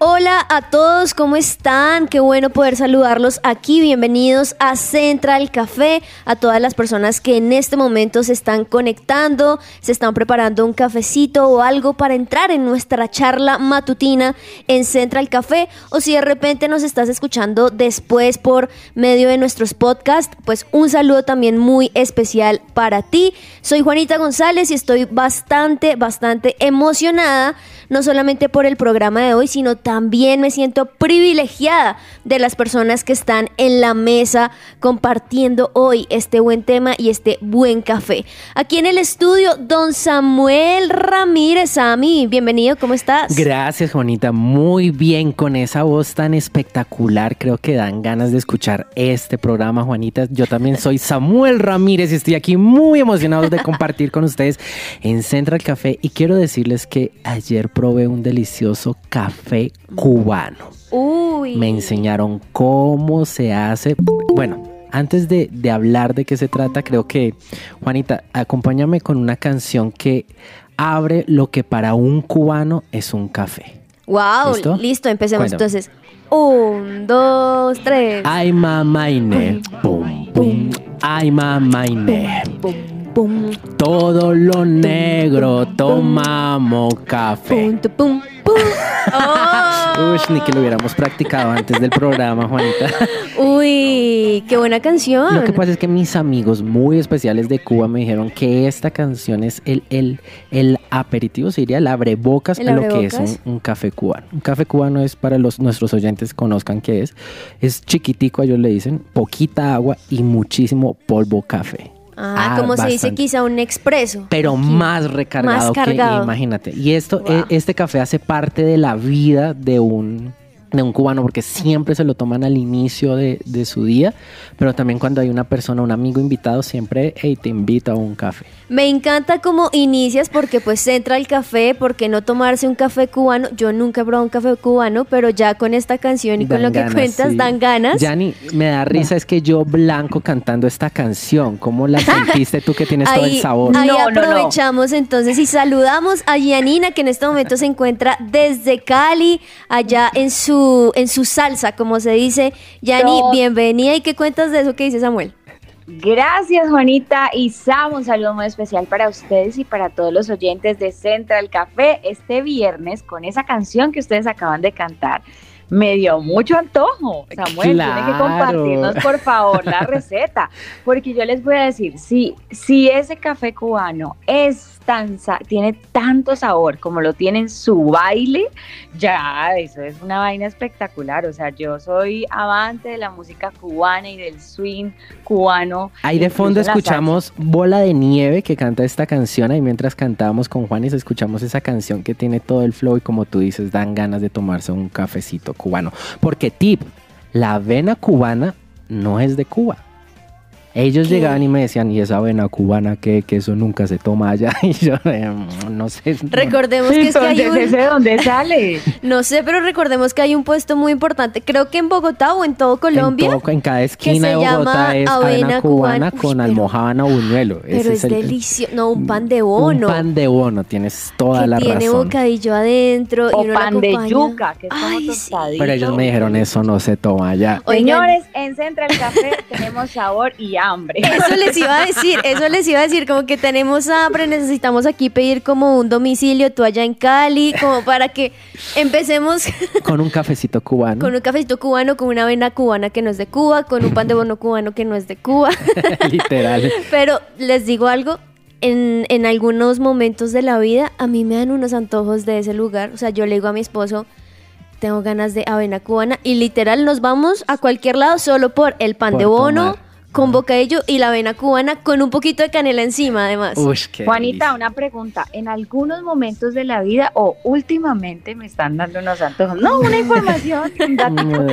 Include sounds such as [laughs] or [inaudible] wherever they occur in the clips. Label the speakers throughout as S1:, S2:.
S1: Hola a todos, ¿cómo están? Qué bueno poder saludarlos aquí. Bienvenidos a Central Café, a todas las personas que en este momento se están conectando, se están preparando un cafecito o algo para entrar en nuestra charla matutina en Central Café. O si de repente nos estás escuchando después por medio de nuestros podcasts, pues un saludo también muy especial para ti. Soy Juanita González y estoy bastante, bastante emocionada no solamente por el programa de hoy, sino también me siento privilegiada de las personas que están en la mesa compartiendo hoy este buen tema y este buen café. Aquí en el estudio, don Samuel Ramírez, Sami, bienvenido, ¿cómo estás?
S2: Gracias, Juanita. Muy bien con esa voz tan espectacular. Creo que dan ganas de escuchar este programa, Juanita. Yo también soy Samuel Ramírez y estoy aquí muy emocionado de compartir con ustedes en Central Café. Y quiero decirles que ayer probé un delicioso café cubano.
S1: Uy.
S2: Me enseñaron cómo se hace. Bueno, antes de, de hablar de qué se trata, creo que, Juanita, acompáñame con una canción que abre lo que para un cubano es un café.
S1: Wow,
S2: ¿Listo?
S1: listo, empecemos
S2: Cuéntame.
S1: entonces. Un, dos, tres.
S2: Ay, mamaine, pum, pum. Ay, mamaine.
S1: Pum, pum,
S2: Todo lo negro tomamos café.
S1: pum, tu, pum, pum. [laughs] Oh.
S2: Uy, ni que lo hubiéramos practicado antes del programa, Juanita. [laughs]
S1: Uy, qué buena canción.
S2: Lo que pasa es que mis amigos muy especiales de Cuba me dijeron que esta canción es el, el, el aperitivo, se diría el abrebocas
S1: El
S2: a lo que es un, un café cubano. Un café cubano es para los nuestros oyentes conozcan qué es. Es chiquitico, ellos le dicen, poquita agua y muchísimo polvo café.
S1: Ah,
S2: Ah,
S1: como se dice quizá un expreso.
S2: Pero
S1: Aquí.
S2: más recargado,
S1: Más cargado.
S2: que imagínate. Y esto,
S1: Wow.
S2: e- este café hace parte de la vida de un, de un cubano porque siempre se lo toman al inicio de, de su día, pero también cuando hay una persona, un amigo invitado, siempre hey, te invita a un café.
S1: Me encanta cómo inicias porque pues entra el café, porque no tomarse un café cubano. Yo nunca he probado un café cubano, pero ya con esta canción y con lo que cuentas
S2: sí.
S1: dan ganas.
S2: Yanni, me da risa es que yo blanco cantando esta canción, ¿cómo la sentiste tú que tienes todo el sabor?
S1: ahí
S3: No, no, no.
S1: aprovechamos entonces y saludamos a Yanina que en este momento se encuentra desde Cali, allá en su en su salsa, como se dice. Yani,
S3: Todo.
S1: bienvenida y qué cuentas de eso que dice Samuel.
S3: Gracias Juanita y Sam, un saludo muy especial para ustedes y para todos los oyentes de Central Café este viernes con esa canción que ustedes acaban de cantar. Me dio mucho antojo, Samuel, tiene que
S2: Claro.
S3: compartirnos por favor la receta, porque yo les voy a decir, si, si ese café cubano es tan, tiene tanto sabor como lo tiene en su baile, ya, eso es una vaina espectacular, o sea, yo soy amante de la música cubana y del swing cubano.
S2: Ahí de fondo escuchamos Bola de Nieve que canta esta canción. Ahí mientras cantábamos con Juanis escuchamos esa canción que tiene todo el flow y como tú dices, dan ganas de tomarse un cafecito cubano. Porque tip, la avena cubana no es de Cuba. Ellos
S1: ¿Qué?
S2: llegaban y me decían, ¿y esa avena cubana qué? Que eso nunca se toma allá. [laughs] Y yo, eh, no sé.
S1: Recordemos que es que hay un,
S3: ¿ese de dónde sale? [laughs]
S1: no sé, pero recordemos que hay un puesto muy importante, creo que en Bogotá o en todo
S2: En,
S1: Colombia.
S2: todo- en cada esquina de Bogotá es
S1: avena
S2: avena cubana
S1: cubana. Uy,
S2: con
S1: pero-
S2: almojábana o buñuelo.
S1: Pero
S2: Ese
S1: es,
S2: el-
S1: delicioso, no, un pan de bono.
S2: Un pan de bono, tienes toda
S1: que
S2: la
S1: tiene
S2: razón.
S1: bocadillo adentro y
S3: O
S1: uno lo
S3: pan de yuca, que es como
S1: Ay, sí.
S3: tostadito.
S2: Pero ellos me dijeron eso no se toma allá.
S1: Oigan.
S3: Señores, en Central Café [laughs] tenemos sabor y hambre.
S1: Eso les iba a decir, eso les iba a decir, como que tenemos hambre, necesitamos aquí pedir como un domicilio, tú allá en Cali, como para que empecemos [laughs]
S2: Con un cafecito cubano.
S1: con un cafecito cubano, con una avena cubana que no es de Cuba, con un pan de bono cubano que no es de Cuba. [laughs]
S2: Literal.
S1: Pero les digo algo, en, en algunos momentos de la vida a mí me dan unos antojos de ese lugar. O sea, yo le digo a mi esposo, tengo ganas de avena cubana y literal nos vamos a cualquier lado solo por el pan
S2: Por
S1: de bono
S2: tomar.
S1: Con bocadillo y la avena cubana con un poquito de canela encima además.
S2: Uy, qué
S3: Juanita,
S2: delicia.
S3: una pregunta. En algunos momentos de la vida o últimamente me están dando unos antojos. No, una información, [laughs] un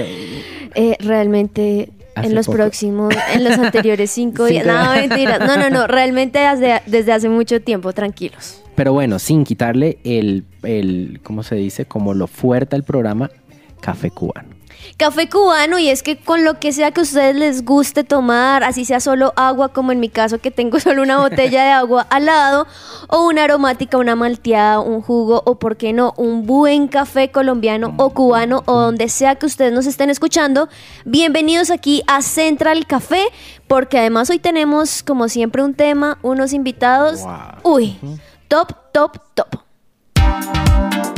S1: Eh, realmente
S2: Hace
S1: en los
S2: poco.
S1: próximos, en los anteriores [laughs] cinco días. No, mentira. No, no, no. [laughs] Realmente desde, desde hace mucho tiempo, tranquilos.
S2: Pero bueno, sin quitarle el, el, ¿cómo se dice? Como lo fuerte al programa, café cubano.
S1: Café cubano y es que con lo que sea que a ustedes les guste tomar, así sea solo agua, como en mi caso que tengo [laughs] solo una botella de agua al lado, o una aromática, una malteada, un jugo, o por qué no, un buen café colombiano o cubano, o donde sea que ustedes nos estén escuchando, bienvenidos aquí a Central Café, porque además hoy tenemos, como siempre, un tema, unos invitados,
S2: Wow.
S1: uy, top, top, top.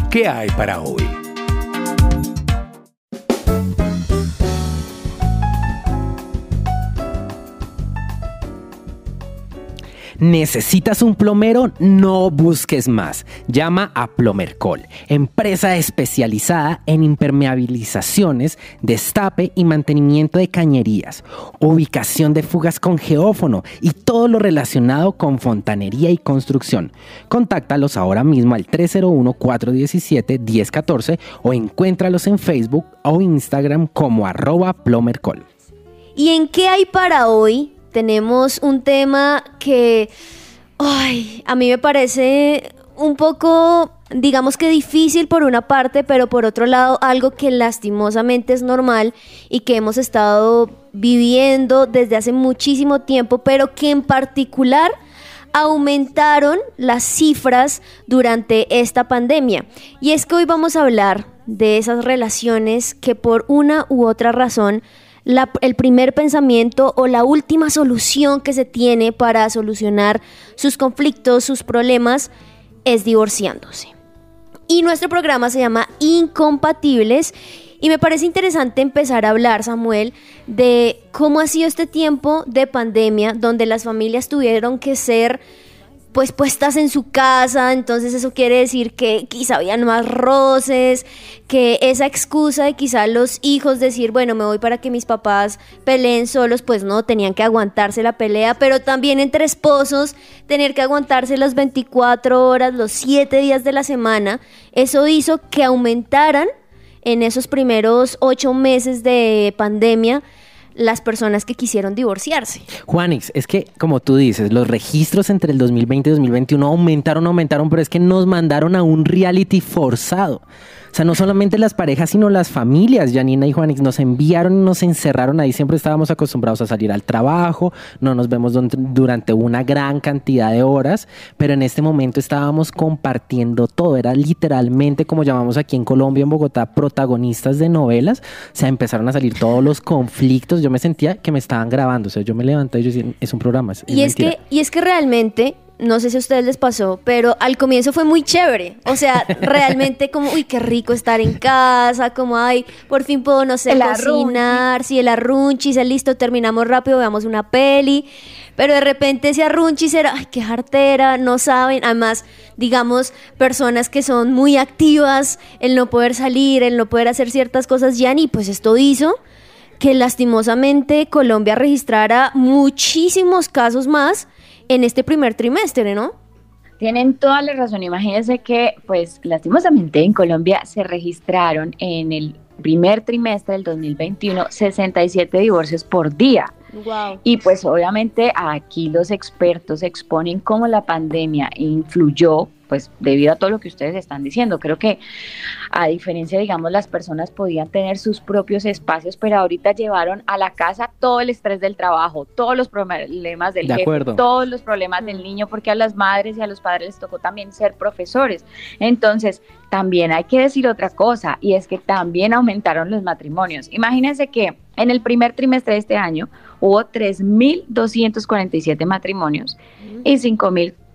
S4: ¿Qué hay para hoy?
S2: ¿Necesitas un plomero? No busques más. Llama a Plomercol, empresa especializada en impermeabilizaciones, destape y mantenimiento de cañerías, ubicación de fugas con geófono y todo lo relacionado con fontanería y construcción. Contáctalos ahora mismo al 301-417-1014 o encuéntralos en Facebook o Instagram como arroba Plomercol.
S1: ¿Y en qué hay para hoy? Tenemos un tema que, ay, a mí me parece un poco, digamos que difícil por una parte, pero por otro lado algo que lastimosamente es normal y que hemos estado viviendo desde hace muchísimo tiempo, pero que en particular aumentaron las cifras durante esta pandemia. Y es que hoy vamos a hablar de esas relaciones que por una u otra razón el primer pensamiento o la última solución que se tiene para solucionar sus conflictos, sus problemas, es divorciándose. Y nuestro programa se llama Incompatibles. Y me parece interesante empezar a hablar, Samuel, de cómo ha sido este tiempo de pandemia donde las familias tuvieron que ser pues puestas en su casa, entonces eso quiere decir que quizá habían más roces, que esa excusa de quizá los hijos decir, bueno, me voy para que mis papás peleen solos, pues no, tenían que aguantarse la pelea, pero también entre esposos, tener que aguantarse las 24 horas, los 7 días de la semana, eso hizo que aumentaran en esos primeros 8 meses de pandemia las personas que quisieron divorciarse.
S2: Juanix, es que como tú dices, los registros entre el 2020 y 2021 aumentaron, aumentaron, pero es que nos mandaron a un reality forzado. O sea, no solamente las parejas, sino las familias, Janina y Juanix, nos enviaron y nos encerraron ahí. Siempre estábamos acostumbrados a salir al trabajo, no nos vemos durante una gran cantidad de horas, pero en este momento estábamos compartiendo todo. Era literalmente, como llamamos aquí en Colombia, en Bogotá, protagonistas de novelas. O sea, empezaron a salir todos los conflictos. Yo me sentía que me estaban grabando. O sea, yo me levanté y yo decía, es un programa. Es,
S1: Y es,
S2: mentira".
S1: que, y es que realmente, no sé si a ustedes les pasó, pero al comienzo fue muy chévere. O sea, [laughs] realmente como, uy, qué rico estar en casa, como, ay, por fin puedo, no sé,
S3: El
S1: cocinar, si el arrunchis, el listo, terminamos rápido, veamos una peli. Pero de repente ese arrunchis era, ay, qué jartera, no saben. Además, digamos, personas que son muy activas, el no poder salir, el no poder hacer ciertas cosas ya ni, pues esto hizo que lastimosamente Colombia registrara muchísimos casos más en este primer trimestre, ¿no?
S3: Tienen toda la razón. Imagínense que, pues, lastimosamente en Colombia se registraron en el primer trimestre del 2021 67 divorcios por día.
S1: Wow.
S3: Y pues obviamente aquí los expertos exponen cómo la pandemia influyó, pues debido a todo lo que ustedes están diciendo. Creo que a diferencia, digamos, las personas podían tener sus propios espacios, pero ahorita llevaron a la casa todo el estrés del trabajo, todos los problemas del
S2: De
S3: jefe,
S2: acuerdo.
S3: todos los problemas del niño, porque a las madres y a los padres les tocó también ser profesores. Entonces, también hay que decir otra cosa, y es que también aumentaron los matrimonios. Imagínense que en el primer trimestre de este año hubo 3.247 matrimonios y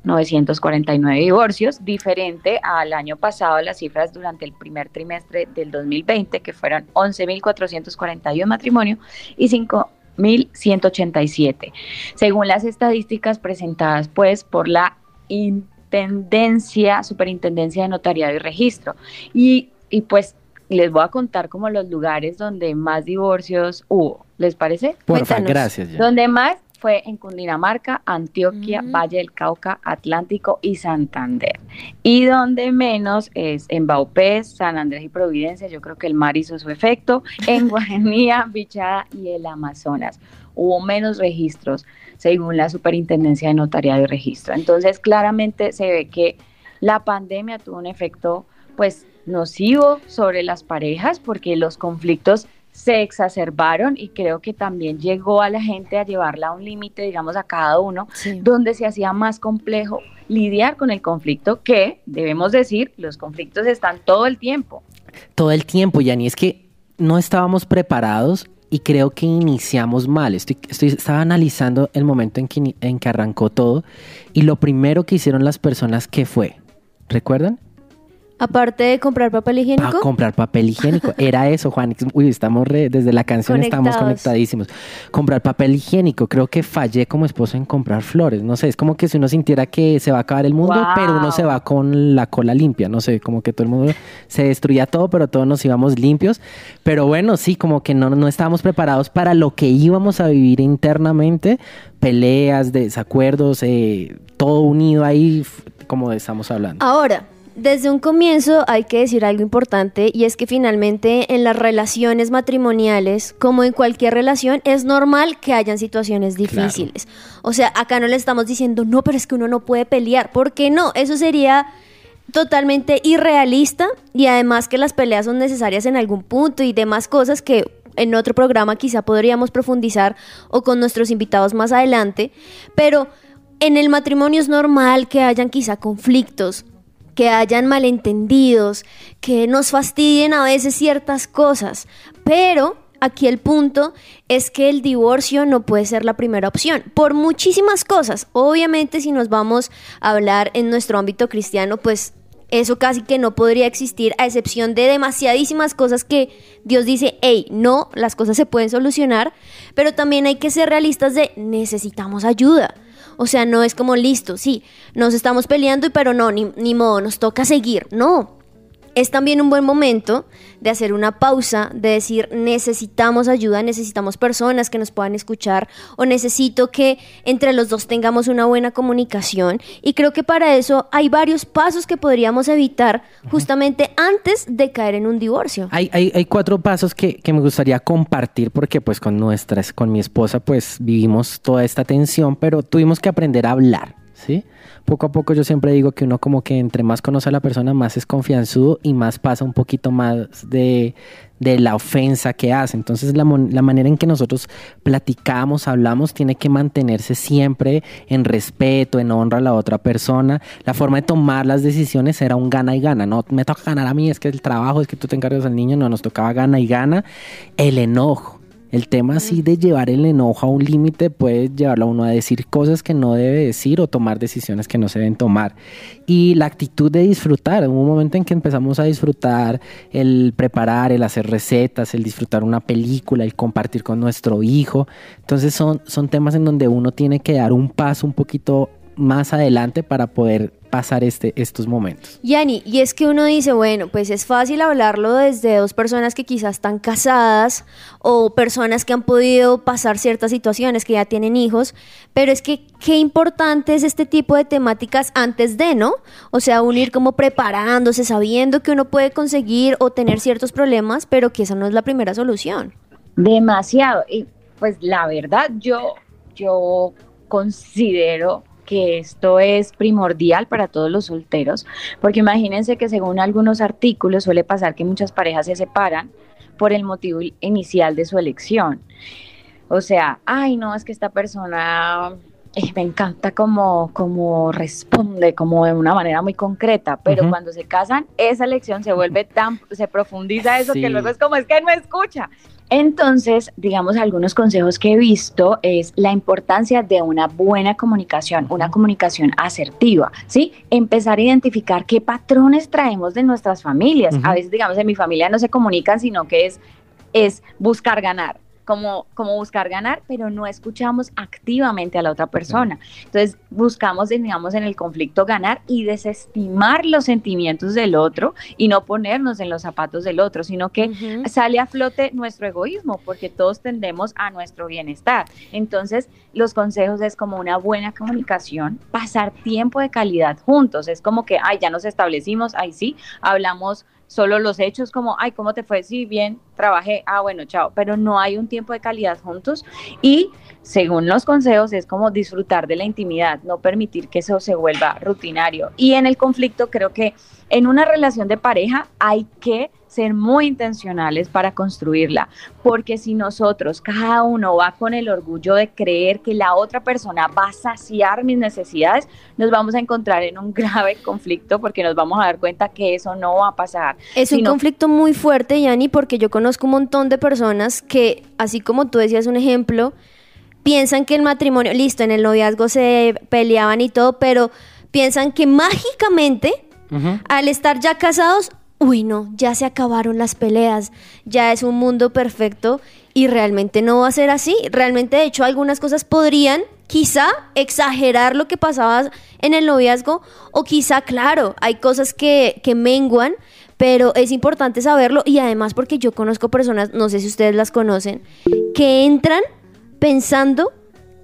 S3: 5.949 divorcios, diferente al año pasado, las cifras durante el primer trimestre del 2020, que fueron 11.441 matrimonios y 5.187, según las estadísticas presentadas pues por la Intendencia, Superintendencia de Notariado y Registro. Y, y pues les voy a contar como los lugares donde más divorcios hubo, ¿les parece?
S2: Porfa,
S1: Cuéntanos.
S2: gracias. Jan.
S3: Donde más fue en Cundinamarca, Antioquia,
S1: Mm.
S3: Valle del Cauca, Atlántico y Santander. Y donde menos es en Baupés, San Andrés y Providencia, yo creo que el mar hizo su efecto, en [laughs] Guajanía, Bichada y el Amazonas. Hubo menos registros según la Superintendencia de Notariado y Registro. Entonces, claramente se ve que la pandemia tuvo un efecto pues nocivo sobre las parejas porque los conflictos se exacerbaron y creo que también llegó a la gente a llevarla a un límite, digamos, a cada uno,
S1: Sí.
S3: donde se hacía más complejo lidiar con el conflicto que, debemos decir, los conflictos están todo el tiempo.
S2: todo el tiempo, Yani, es que no estábamos preparados y creo que iniciamos mal. Estoy, estoy, estaba analizando el momento en que, en que arrancó todo y lo primero que hicieron las personas, ¿qué fue? ¿Recuerdan?
S1: Aparte de comprar papel
S2: A
S1: higiénico,
S2: comprar papel higiénico. [laughs] Era eso, Juan. Uy, estamos re- desde la canción estamos conectadísimos. Comprar papel higiénico. Creo que fallé como esposo en comprar flores. No sé, es como que si uno sintiera que se va a acabar el mundo,
S3: Wow.
S2: pero uno se va con la cola limpia. No sé, como que todo el mundo se destruía todo, pero todos nos íbamos limpios. Pero bueno, sí, como que no, no estábamos preparados para lo que íbamos a vivir internamente. Peleas, desacuerdos, eh, todo unido ahí, como estamos hablando.
S1: Ahora, desde un comienzo hay que decir algo importante y es que finalmente en las relaciones matrimoniales, como en cualquier relación, es normal que hayan situaciones difíciles. O sea, acá no le estamos diciendo, no, pero es que uno no puede pelear. ¿Por qué no? Eso sería totalmente irrealista y además que las peleas son necesarias en algún punto y demás cosas que en otro programa quizá podríamos profundizar o con nuestros invitados más adelante, pero en el matrimonio es normal que hayan quizá conflictos, que hayan malentendidos, que nos fastidien a veces ciertas cosas, pero aquí el punto es que el divorcio no puede ser la primera opción, por muchísimas cosas. Obviamente si nos vamos a hablar en nuestro ámbito cristiano, pues eso casi que no podría existir, a excepción de demasiadísimas cosas que Dios dice, hey, no, las cosas se pueden solucionar, pero también hay que ser realistas de necesitamos ayuda. O sea, no es como listo, sí, nos estamos peleando, pero no, ni, ni modo, nos toca seguir. No, es también un buen momento de hacer una pausa, de decir necesitamos ayuda, necesitamos personas que nos puedan escuchar o necesito que entre los dos tengamos una buena comunicación. Y creo que para eso hay varios pasos que podríamos evitar justamente antes de caer en un divorcio.
S2: Hay, hay, hay cuatro pasos que, que me gustaría compartir porque pues con nuestras, con mi esposa pues vivimos toda esta tensión, pero tuvimos que aprender a hablar, ¿sí? Poco a poco yo siempre digo que uno como que entre más conoce a la persona, más es confianzudo y más pasa un poquito más de, de la ofensa que hace. Entonces la, la manera en que nosotros platicamos, hablamos, tiene que mantenerse siempre en respeto, en honra a la otra persona. La forma de tomar las decisiones era un gana y gana. No me toca ganar a mí, es que el trabajo, es que tú te encargas del niño. No, nos tocaba gana y gana. El enojo. El tema así de llevar el enojo a un límite puede llevarlo a uno a decir cosas que no debe decir o tomar decisiones que no se deben tomar. Y la actitud de disfrutar, hubo un momento en que empezamos a disfrutar el preparar, el hacer recetas, el disfrutar una película, el compartir con nuestro hijo. Entonces son, son temas en donde uno tiene que dar un paso un poquito más adelante para poder pasar este, estos momentos.
S1: Yani, y es que uno dice, bueno, pues es fácil hablarlo desde dos personas que quizás están casadas o personas que han podido pasar ciertas situaciones, que ya tienen hijos, pero es que qué importante es este tipo de temáticas antes de, ¿no? O sea, uno ir como preparándose, sabiendo que uno puede conseguir o tener ciertos problemas, pero que esa no es la primera solución.
S3: Demasiado. Y pues la verdad, yo, yo considero que esto es primordial para todos los solteros, porque imagínense que según algunos artículos suele pasar que muchas parejas se separan por el motivo inicial de su elección. O sea, ay, no, es que esta persona eh, me encanta como, como responde, como de una manera muy concreta, pero cuando se casan, esa elección se vuelve tan, se profundiza eso
S2: Sí.
S3: que luego es como, es que no escucha. Entonces, digamos, algunos consejos que he visto es la importancia de una buena comunicación, una comunicación asertiva, ¿sí? Empezar a identificar qué patrones traemos de nuestras familias. A veces, digamos, en mi familia no se comunican, sino que es, es buscar ganar. Como, como buscar ganar, pero no escuchamos activamente a la otra persona. Entonces buscamos, digamos, en el conflicto ganar y desestimar los sentimientos del otro y no ponernos en los zapatos del otro, sino que sale a flote nuestro egoísmo, porque todos tendemos a nuestro bienestar. Entonces, los consejos es como una buena comunicación, pasar tiempo de calidad juntos. Es como que, ay, ya nos establecimos, ay, sí, hablamos solo los hechos, como, ay, ¿cómo te fue? Sí, bien, trabajé, ah, bueno, chao. Pero no hay un tiempo de calidad juntos y según los consejos es como disfrutar de la intimidad, no permitir que eso se vuelva rutinario. Y en el conflicto creo que en una relación de pareja hay que ser muy intencionales para construirla, porque si nosotros, cada uno va con el orgullo de creer que la otra persona va a saciar mis necesidades, nos vamos a encontrar en un [laughs] grave conflicto porque nos vamos a dar cuenta que eso no va a pasar.
S1: Es un conflicto muy fuerte, Yani, porque yo conozco un montón de personas que, así como tú decías un ejemplo, piensan que el matrimonio, listo, en el noviazgo se peleaban y todo, pero piensan que mágicamente, al estar ya casados, uy, no, ya se acabaron las peleas, ya es un mundo perfecto y realmente no va a ser así. Realmente, de hecho, algunas cosas podrían quizá exagerar lo que pasaba en el noviazgo o quizá, claro, hay cosas que, que menguan, pero es importante saberlo y además porque yo conozco personas, no sé si ustedes las conocen, que entran pensando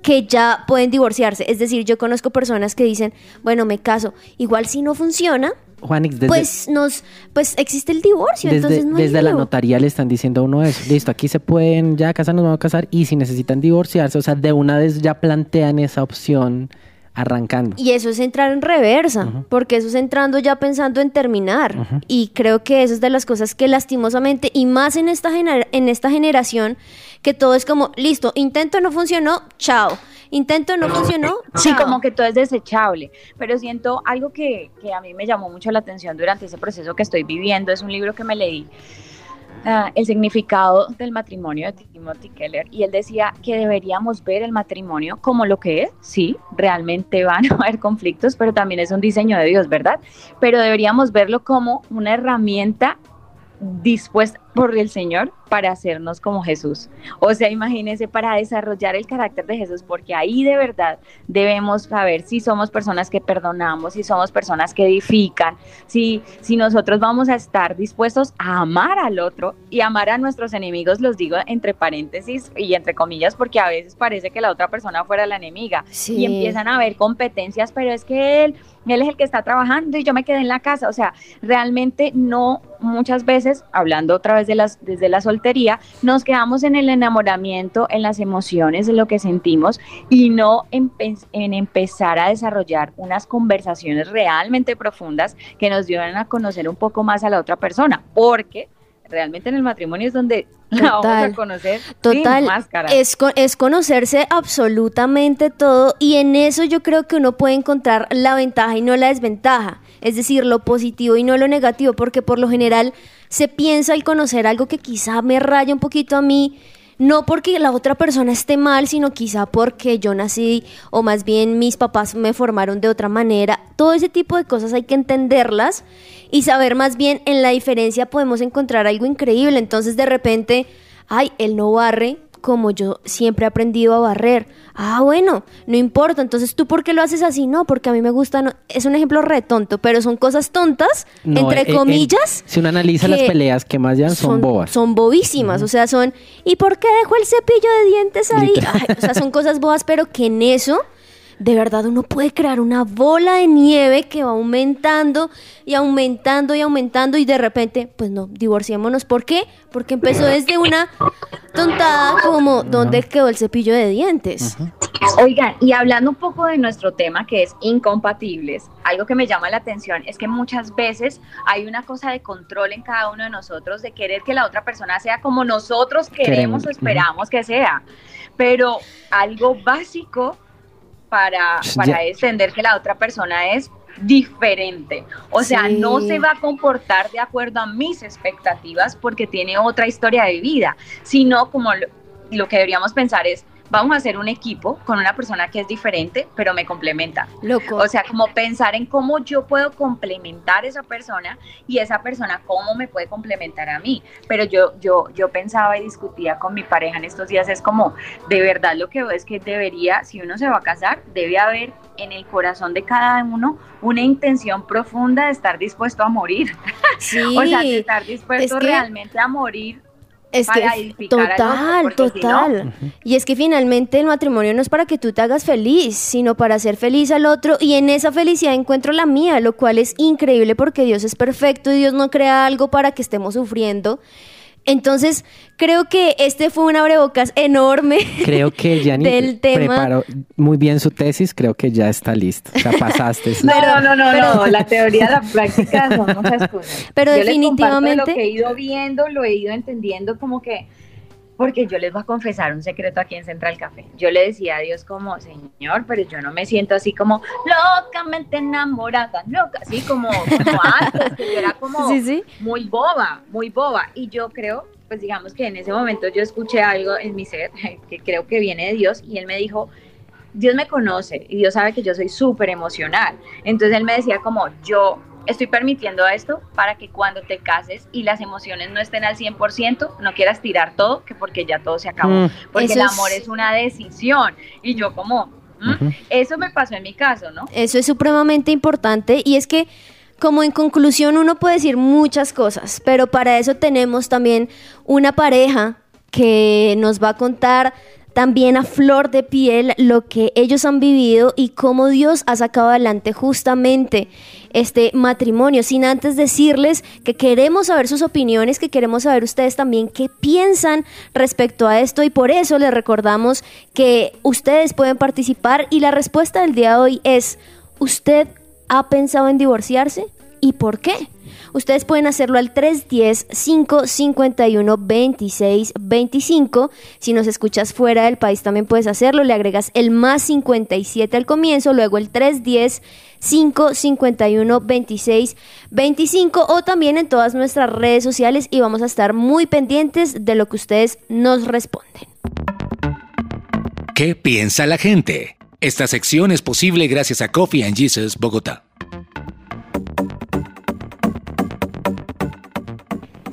S1: que ya pueden divorciarse. Es decir, yo conozco personas que dicen, bueno, me caso, igual si no funciona,
S2: Juanix, desde,
S1: pues nos pues existe el divorcio,
S2: desde,
S1: entonces no hay
S2: desde la notaría le están diciendo a uno eso. Listo, aquí se pueden ya casar, nos vamos a casar. Y si necesitan divorciarse, o sea, de una vez ya plantean esa opción arrancando.
S1: Y eso es entrar en reversa, porque eso es entrando ya pensando en terminar. Y creo que eso es de las cosas que lastimosamente, y más en esta, gener- en esta generación, que todo es como, listo, intento no funcionó, chao. Intento no funcionó,
S3: Sí,
S1: chao.
S3: como que todo es desechable, pero siento algo que, que a mí me llamó mucho la atención durante ese proceso que estoy viviendo, es un libro que me leí, ah, El significado del matrimonio de Timothy Keller, y él decía que deberíamos ver el matrimonio como lo que es, sí, realmente van a haber conflictos, pero también es un diseño de Dios, ¿verdad? Pero deberíamos verlo como una herramienta dispuesta por el Señor para hacernos como Jesús. O sea, imagínense para desarrollar el carácter de Jesús, porque ahí de verdad debemos saber si somos personas que perdonamos, si somos personas que edifican, si, si nosotros vamos a estar dispuestos a amar al otro y amar a nuestros enemigos, los digo entre paréntesis y entre comillas, porque a veces parece que la otra persona fuera la enemiga
S1: Sí.
S3: y empiezan a haber competencias, pero es que él, él es el que está trabajando y yo me quedé en la casa. O sea, realmente no, muchas veces, hablando otra vez de las, desde la soltería, nos quedamos en el enamoramiento, en las emociones, en lo que sentimos y no empe- en empezar a desarrollar unas conversaciones realmente profundas que nos lleven a conocer un poco más a la otra persona, porque realmente en el matrimonio es donde la vamos a conocer
S1: Total,
S3: sin máscara.
S1: es, es conocerse absolutamente todo y en eso yo creo que uno puede encontrar la ventaja y no la desventaja, es decir, lo positivo y no lo negativo, porque por lo general se piensa al conocer algo que quizá me raya un poquito a mí, no porque la otra persona esté mal, sino quizá porque yo nací o más bien mis papás me formaron de otra manera. Todo ese tipo de cosas hay que entenderlas y saber más bien en la diferencia podemos encontrar algo increíble. Entonces de repente, ay, él no barre como yo siempre he aprendido a barrer. Ah, bueno, no importa. Entonces, ¿tú por qué lo haces así? No, porque a mí me gusta. no- Es un ejemplo re tonto, pero son cosas tontas,
S2: No,
S1: entre
S2: eh, eh,
S1: comillas.
S2: si uno analiza las peleas que más llevan, son, bobas.
S1: Son bobísimas, o sea, son. ¿Y por qué dejó el cepillo de dientes ahí? Ay, o sea, son cosas bobas, pero que en eso, de verdad, uno puede crear una bola de nieve que va aumentando y aumentando y aumentando, y de repente, pues no, divorciémonos. ¿Por qué? Porque empezó desde una tontada como, ¿dónde quedó el cepillo de dientes?
S3: Oigan, y hablando un poco de nuestro tema que es incompatibles, algo que me llama la atención es que muchas veces hay una cosa de control en cada uno de nosotros de querer que la otra persona sea como nosotros queremos
S2: Queremos,
S3: o esperamos que sea. Pero algo básico para, para entender que la otra persna es diferente. O sea,
S1: Sí.
S3: no se va a comportar de acuerdo a mis expectativas porque tiene otra historia de vida, sino como lo, lo que deberíamos pensar es, vamos a hacer un equipo con una persona que es diferente, pero me complementa.
S1: Loco.
S3: O sea, como pensar en cómo yo puedo complementar a esa persona y esa persona cómo me puede complementar a mí. Pero yo, yo, yo pensaba y discutía con mi pareja en estos días, es como, de verdad lo que veo es que debería, si uno se va a casar, debe haber en el corazón de cada uno una intención profunda de estar dispuesto a morir.
S1: Sí, [laughs]
S3: o sea, de estar dispuesto
S1: es que-
S3: realmente a morir
S1: Es
S3: para
S1: que
S3: otro,
S1: total,
S3: porque si no-
S1: total. Y es que finalmente el matrimonio no es para que tú te hagas feliz, sino para hacer feliz al otro y en esa felicidad encuentro la mía, lo cual es increíble porque Dios es perfecto y Dios no crea algo para que estemos sufriendo. Entonces, creo que este fue un abrebocas enorme.
S2: Creo que [laughs]
S1: Del tema.
S2: preparó muy bien su tesis, creo que ya está listo. O sea, pasaste. [laughs]
S3: No,
S1: Pero-
S3: no, no,
S1: pero-
S3: no, la [laughs] teoría la práctica son muchas cosas.
S1: Pero
S3: Yo les comparto
S1: definitivamente-
S3: lo que he ido viendo, lo he ido entendiendo como que, porque yo les voy a confesar un secreto aquí en Central Café. Yo le decía a Dios como, Señor, pero yo no me siento así como locamente enamorada, loca, así como, como [laughs] antes, que yo era como
S1: Sí, sí.
S3: muy boba, muy boba. Y yo creo, pues digamos que en ese momento yo escuché algo en mi ser [laughs] que creo que viene de Dios y él me dijo, Dios me conoce y Dios sabe que yo soy súper emocional. Entonces él me decía como, yo estoy permitiendo esto para que cuando te cases y las emociones no estén al 100%, no quieras tirar todo, que porque ya todo se acabó.
S2: Mm,
S3: Porque
S1: Eso
S3: el amor es una decisión. Y yo como, ¿mm? Eso me pasó en mi caso, ¿no?
S1: Eso es supremamente importante y es que como en conclusión uno puede decir muchas cosas, pero para eso tenemos también una pareja que nos va a contar también a flor de piel lo que ellos han vivido y cómo Dios ha sacado adelante justamente este matrimonio, sin antes decirles que queremos saber sus opiniones, que queremos saber ustedes también qué piensan respecto a esto y por eso les recordamos que ustedes pueden participar y la respuesta del día de hoy es, ¿usted ha pensado en divorciarse? ¿Y por qué? Ustedes pueden hacerlo al 310-551-2625. Si nos escuchas fuera del país también puedes hacerlo. Le agregas el más 57 al comienzo, luego el 310-551-2625 o también en todas nuestras redes sociales y vamos a estar muy pendientes de lo que ustedes nos responden.
S4: ¿Qué piensa la gente? Esta sección es posible gracias a Coffee and Jesus Bogotá.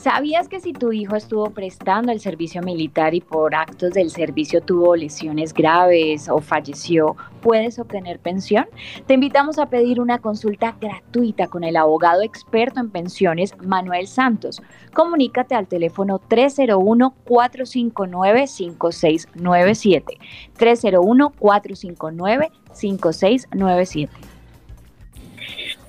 S3: ¿Sabías que si tu hijo estuvo prestando el servicio militar y por actos del servicio tuvo lesiones graves o falleció, puedes obtener pensión? Te invitamos a pedir una consulta gratuita con el abogado experto en pensiones Manuel Santos. Comunícate al teléfono 301-459-5697. 301-459-5697.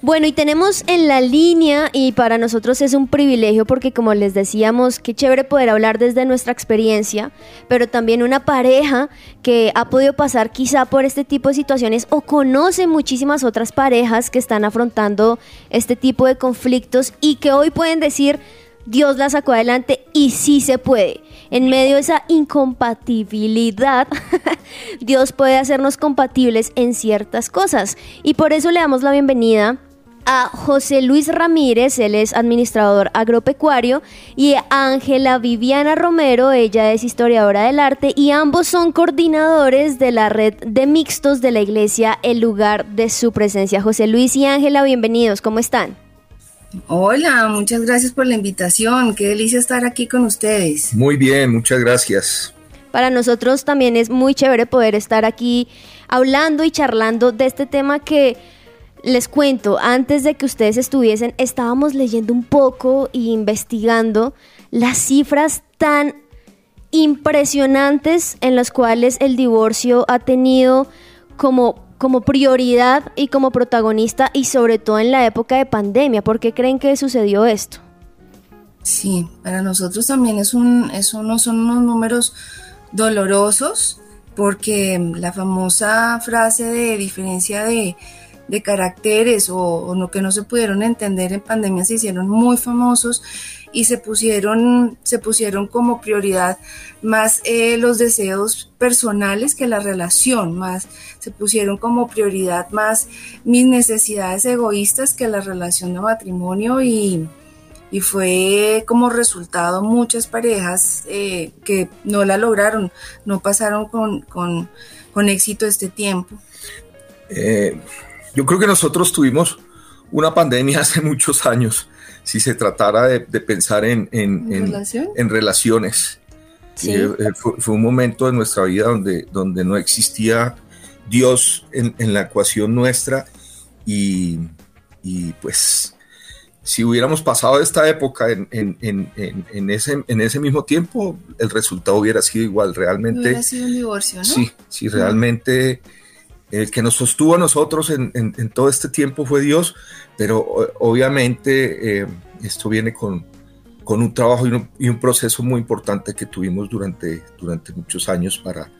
S1: Bueno, y tenemos en la línea, y para nosotros es un privilegio porque como les decíamos, qué chévere poder hablar desde nuestra experiencia, pero también una pareja que ha podido pasar quizá por este tipo de situaciones o conoce muchísimas otras parejas que están afrontando este tipo de conflictos y que hoy pueden decir, Dios la sacó adelante y sí se puede. En medio de esa incompatibilidad, [laughs] Dios puede hacernos compatibles en ciertas cosas. Y por eso le damos la bienvenida a José Luis Ramírez, él es administrador agropecuario, y a Ángela Viviana Romero, ella es historiadora del arte, y ambos son coordinadores de la red de mixtos de la iglesia, el lugar de su presencia. José Luis y Ángela, bienvenidos, ¿cómo están?
S5: Hola, muchas gracias por la invitación. Qué delicia estar aquí con ustedes.
S6: Muy bien, muchas gracias.
S1: Para nosotros también es muy chévere poder estar aquí hablando y charlando de este tema que les cuento, antes de que ustedes estuviesen, estábamos leyendo un poco e investigando las cifras tan impresionantes en las cuales el divorcio ha tenido como, como prioridad y como protagonista y sobre todo en la época de pandemia. ¿Por qué creen que sucedió esto?
S5: Sí, para nosotros también es un, es uno, son unos números dolorosos porque la famosa frase de diferencia de, de caracteres o, o lo que no se pudieron entender en pandemia se hicieron muy famosos y se pusieron, se pusieron como prioridad más eh, los deseos personales que la relación, más se pusieron como prioridad más mis necesidades egoístas que la relación de matrimonio y, y fue como resultado muchas parejas eh, que no la lograron, no pasaron con, con, con éxito este tiempo.
S6: Eh, yo creo que nosotros tuvimos una pandemia [laughs] hace muchos años, si se tratara de, de pensar en, en, en,
S5: ¿Relación?
S6: en relaciones.
S1: Sí.
S6: Eh, eh, fue, fue un momento de nuestra vida donde, donde no existía Dios en, en la ecuación nuestra y, y, pues si hubiéramos pasado esta época en, en, en, en, ese, en ese mismo tiempo, el resultado hubiera sido igual. Realmente,
S5: Hubiera sido un divorcio, ¿no?
S6: sí, sí, realmente el que nos sostuvo a nosotros en, en- en todo este tiempo fue Dios, pero obviamente eh, esto viene con, con un trabajo y un, y un proceso muy importante que tuvimos durante, durante muchos años para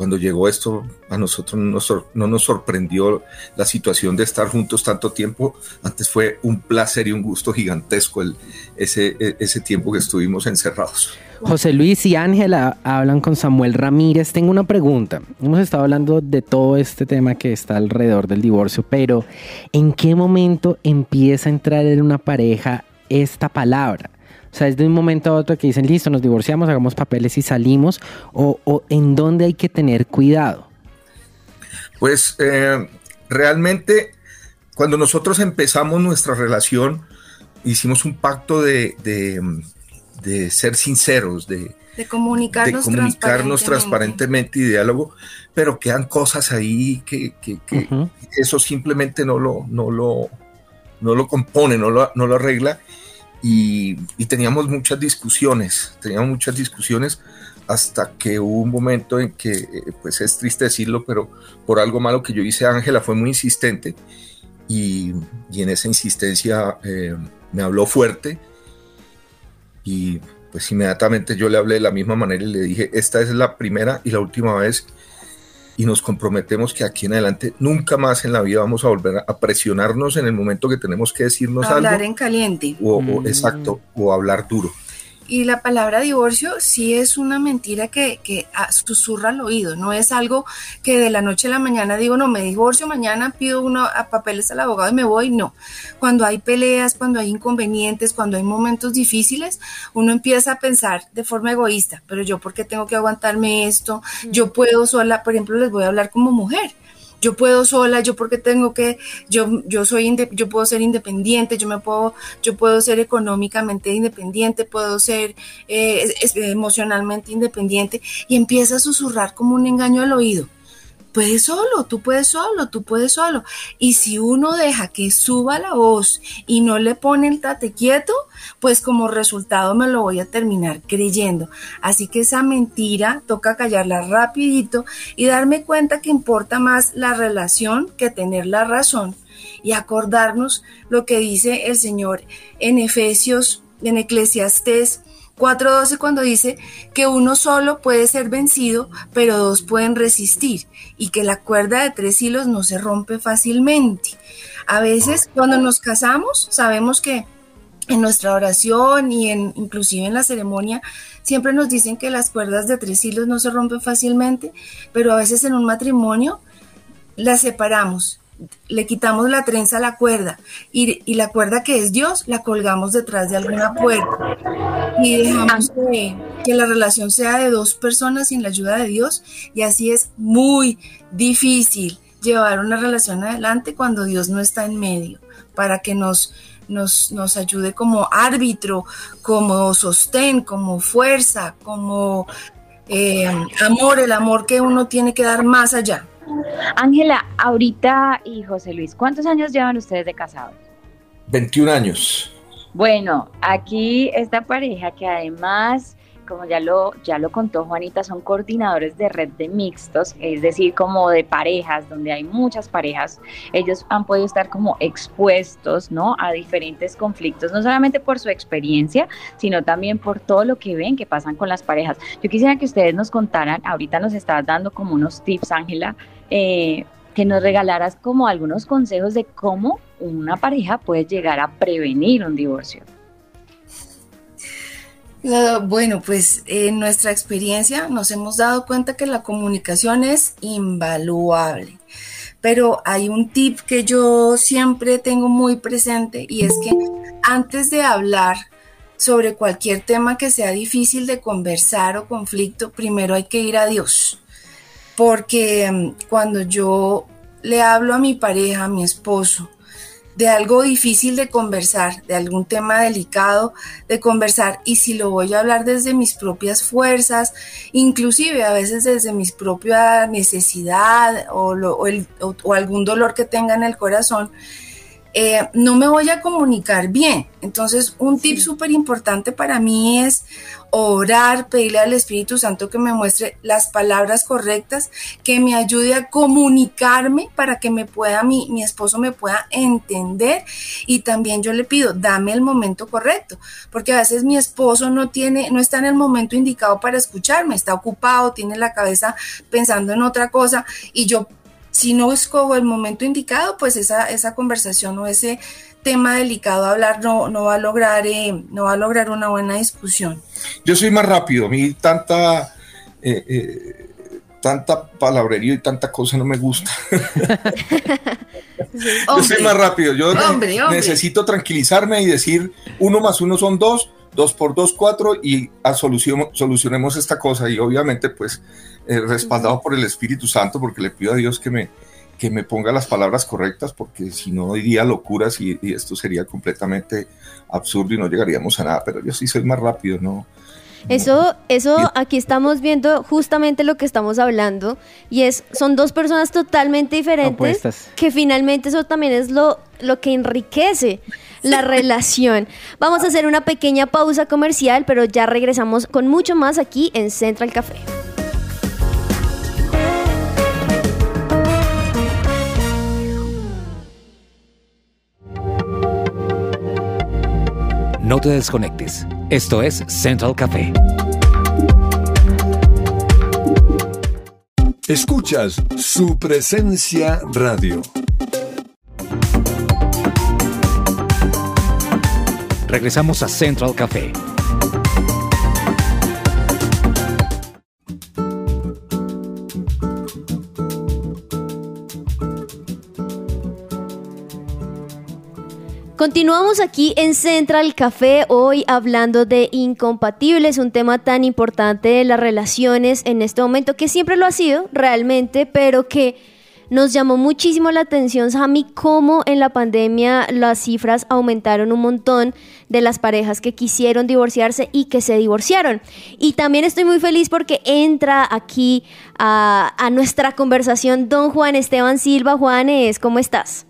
S6: cuando llegó esto a nosotros no nos, no nos sorprendió la situación de estar juntos tanto tiempo, antes fue un placer y un gusto gigantesco ese, e- ese tiempo que estuvimos encerrados.
S2: José Luis y Ángela hablan con Samuel Ramírez. Tengo una pregunta. Hemos estado hablando de todo este tema que está alrededor del divorcio, pero ¿en qué momento empieza a entrar en una pareja esta palabra? O sea, es de un momento a otro que dicen, listo, nos divorciamos, hagamos papeles y salimos, o, o en dónde hay que tener cuidado.
S6: Pues eh, realmente cuando nosotros empezamos nuestra relación, hicimos un pacto de, de, de ser sinceros, de,
S5: De
S6: de
S5: comunicarnos,
S6: comunicarnos
S5: transparentemente.
S6: transparentemente y diálogo, pero quedan cosas ahí que, que- eso simplemente no lo, no lo, no lo compone, no lo, no lo arregla. Y, teníamos muchas discusiones, teníamos muchas discusiones hasta que hubo un momento en que, eh, pues es triste decirlo, pero por algo malo que yo hice, Ángela fue muy insistente y, y en esa insistencia eh, me habló fuerte y pues inmediatamente yo le hablé de la misma manera y le dije, esta es la primera y la última vez y nos comprometemos que aquí en adelante nunca más en la vida vamos a volver a presionarnos en el momento que tenemos que decirnos
S5: Hablar
S6: algo
S5: en caliente.
S6: o, o-
S2: Mm.
S6: exacto o hablar duro.
S5: Y la palabra divorcio sí es una mentira que, que ah, susurra al oído, no es algo que de la noche a la mañana digo, no, me divorcio, mañana pido uno a papeles al abogado y me voy, no. Cuando hay peleas, cuando hay inconvenientes, cuando hay momentos difíciles, uno empieza a pensar de forma egoísta, pero yo por qué tengo que aguantarme esto, yo puedo sola, por ejemplo, les voy a hablar como mujer. Yo puedo sola, yo porque tengo que, yo, yo soy, yo puedo ser independiente, yo me puedo, yo puedo ser económicamente independiente, puedo ser eh, emocionalmente independiente y empieza a susurrar como un engaño al oído. Puedes solo, tú puedes solo, tú puedes solo. Y si uno deja que suba la voz y no le pone el tate quieto, pues como resultado me lo voy a terminar creyendo. Así que esa mentira toca callarla rapidito y darme cuenta que importa más la relación que tener la razón y acordarnos lo que dice el Señor en Efesios, en Eclesiastés 4.12 cuando dice que uno solo puede ser vencido, pero dos pueden resistir y que la cuerda de tres hilos no se rompe fácilmente. A veces cuando nos casamos sabemos que en nuestra oración y en inclusive en la ceremonia siempre nos dicen que las cuerdas de tres hilos no se rompen fácilmente, pero a veces en un matrimonio las separamos, le quitamos la trenza a la cuerda y, y la cuerda que es Dios la colgamos detrás de alguna puerta. Y dejamos que, que la relación sea de dos personas sin la ayuda de Dios. Y así es muy difícil llevar una relación adelante cuando Dios no está en medio para que nos, nos, nos ayude como árbitro, como sostén, como fuerza, como eh, amor, el amor que uno tiene que dar más allá.
S3: Ángela, ahorita y José Luis, ¿cuántos años llevan ustedes de casados?
S6: 21 años.
S3: Bueno, aquí esta pareja que además, como ya lo, ya lo contó Juanita, son coordinadores de red de mixtos, es decir, como de parejas, donde hay muchas parejas. Ellos han podido estar como expuestos, ¿no? A diferentes conflictos, no solamente por su experiencia, sino también por todo lo que ven que pasan con las parejas. Yo quisiera que ustedes nos contaran, ahorita nos estás dando como unos tips, Ángela, eh, que nos regalaras como algunos consejos de cómo una pareja puede llegar a prevenir un divorcio.
S5: Bueno, pues en nuestra experiencia nos hemos dado cuenta que la comunicación es invaluable. Pero hay un tip que yo siempre tengo muy presente y es que antes de hablar sobre cualquier tema que sea difícil de conversar o conflicto, primero hay que ir a Dios. Porque mm, cuando yo le hablo a mi pareja, a mi esposo, de algo difícil de conversar, de algún tema delicado de conversar y si lo voy a hablar desde mis propias fuerzas, inclusive a veces desde mis propia necesidad o, o algún dolor que tenga en el corazón, eh, no me voy a comunicar bien. Entonces, un tip súper importante para mí es orar, pedirle al Espíritu Santo que me muestre las palabras correctas, que me ayude a comunicarme para que me pueda, mi, mi esposo me pueda entender. Y también yo le pido, dame el momento correcto, porque a veces mi esposo no tiene, no está en el momento indicado para escucharme, está ocupado, tiene la cabeza pensando en otra cosa y yo si no escojo el momento indicado, pues esa, esa conversación o ese tema delicado a hablar no, no, va a lograr, eh, no va a lograr una buena discusión.
S6: Yo soy más rápido, a mí tanta, eh, eh, tanta palabrería y tanta cosa no me gusta. [laughs] yo soy más rápido, yo necesito tranquilizarme y decir uno más uno son dos, dos por dos, cuatro y a solucionemos esta cosa y obviamente pues eh, respaldado por el Espíritu Santo, porque le pido a Dios que me, que me ponga las palabras correctas, porque si no diría locuras y, esto sería completamente absurdo y no llegaríamos a nada, pero yo sí soy más rápido, ¿no?
S1: Eso, eso aquí estamos viendo justamente lo que estamos hablando y es, son dos personas totalmente diferentes que finalmente eso también es lo, lo que enriquece la relación. Vamos a hacer una pequeña pausa comercial, pero ya regresamos con mucho más aquí en Central Café.
S4: No te desconectes. Esto es Central Café.
S7: Escuchas su presencia radio.
S4: Regresamos a Central Café.
S1: Continuamos aquí en Central Café hoy hablando de incompatibles, un tema tan importante de las relaciones en este momento que siempre lo ha sido realmente, pero que nos llamó muchísimo la atención, Sami, cómo en la pandemia las cifras aumentaron un montón de las parejas que quisieron divorciarse y que se divorciaron. Y también estoy muy feliz porque entra aquí a, a nuestra conversación don Juan Esteban Silva. Juanes, ¿cómo estás?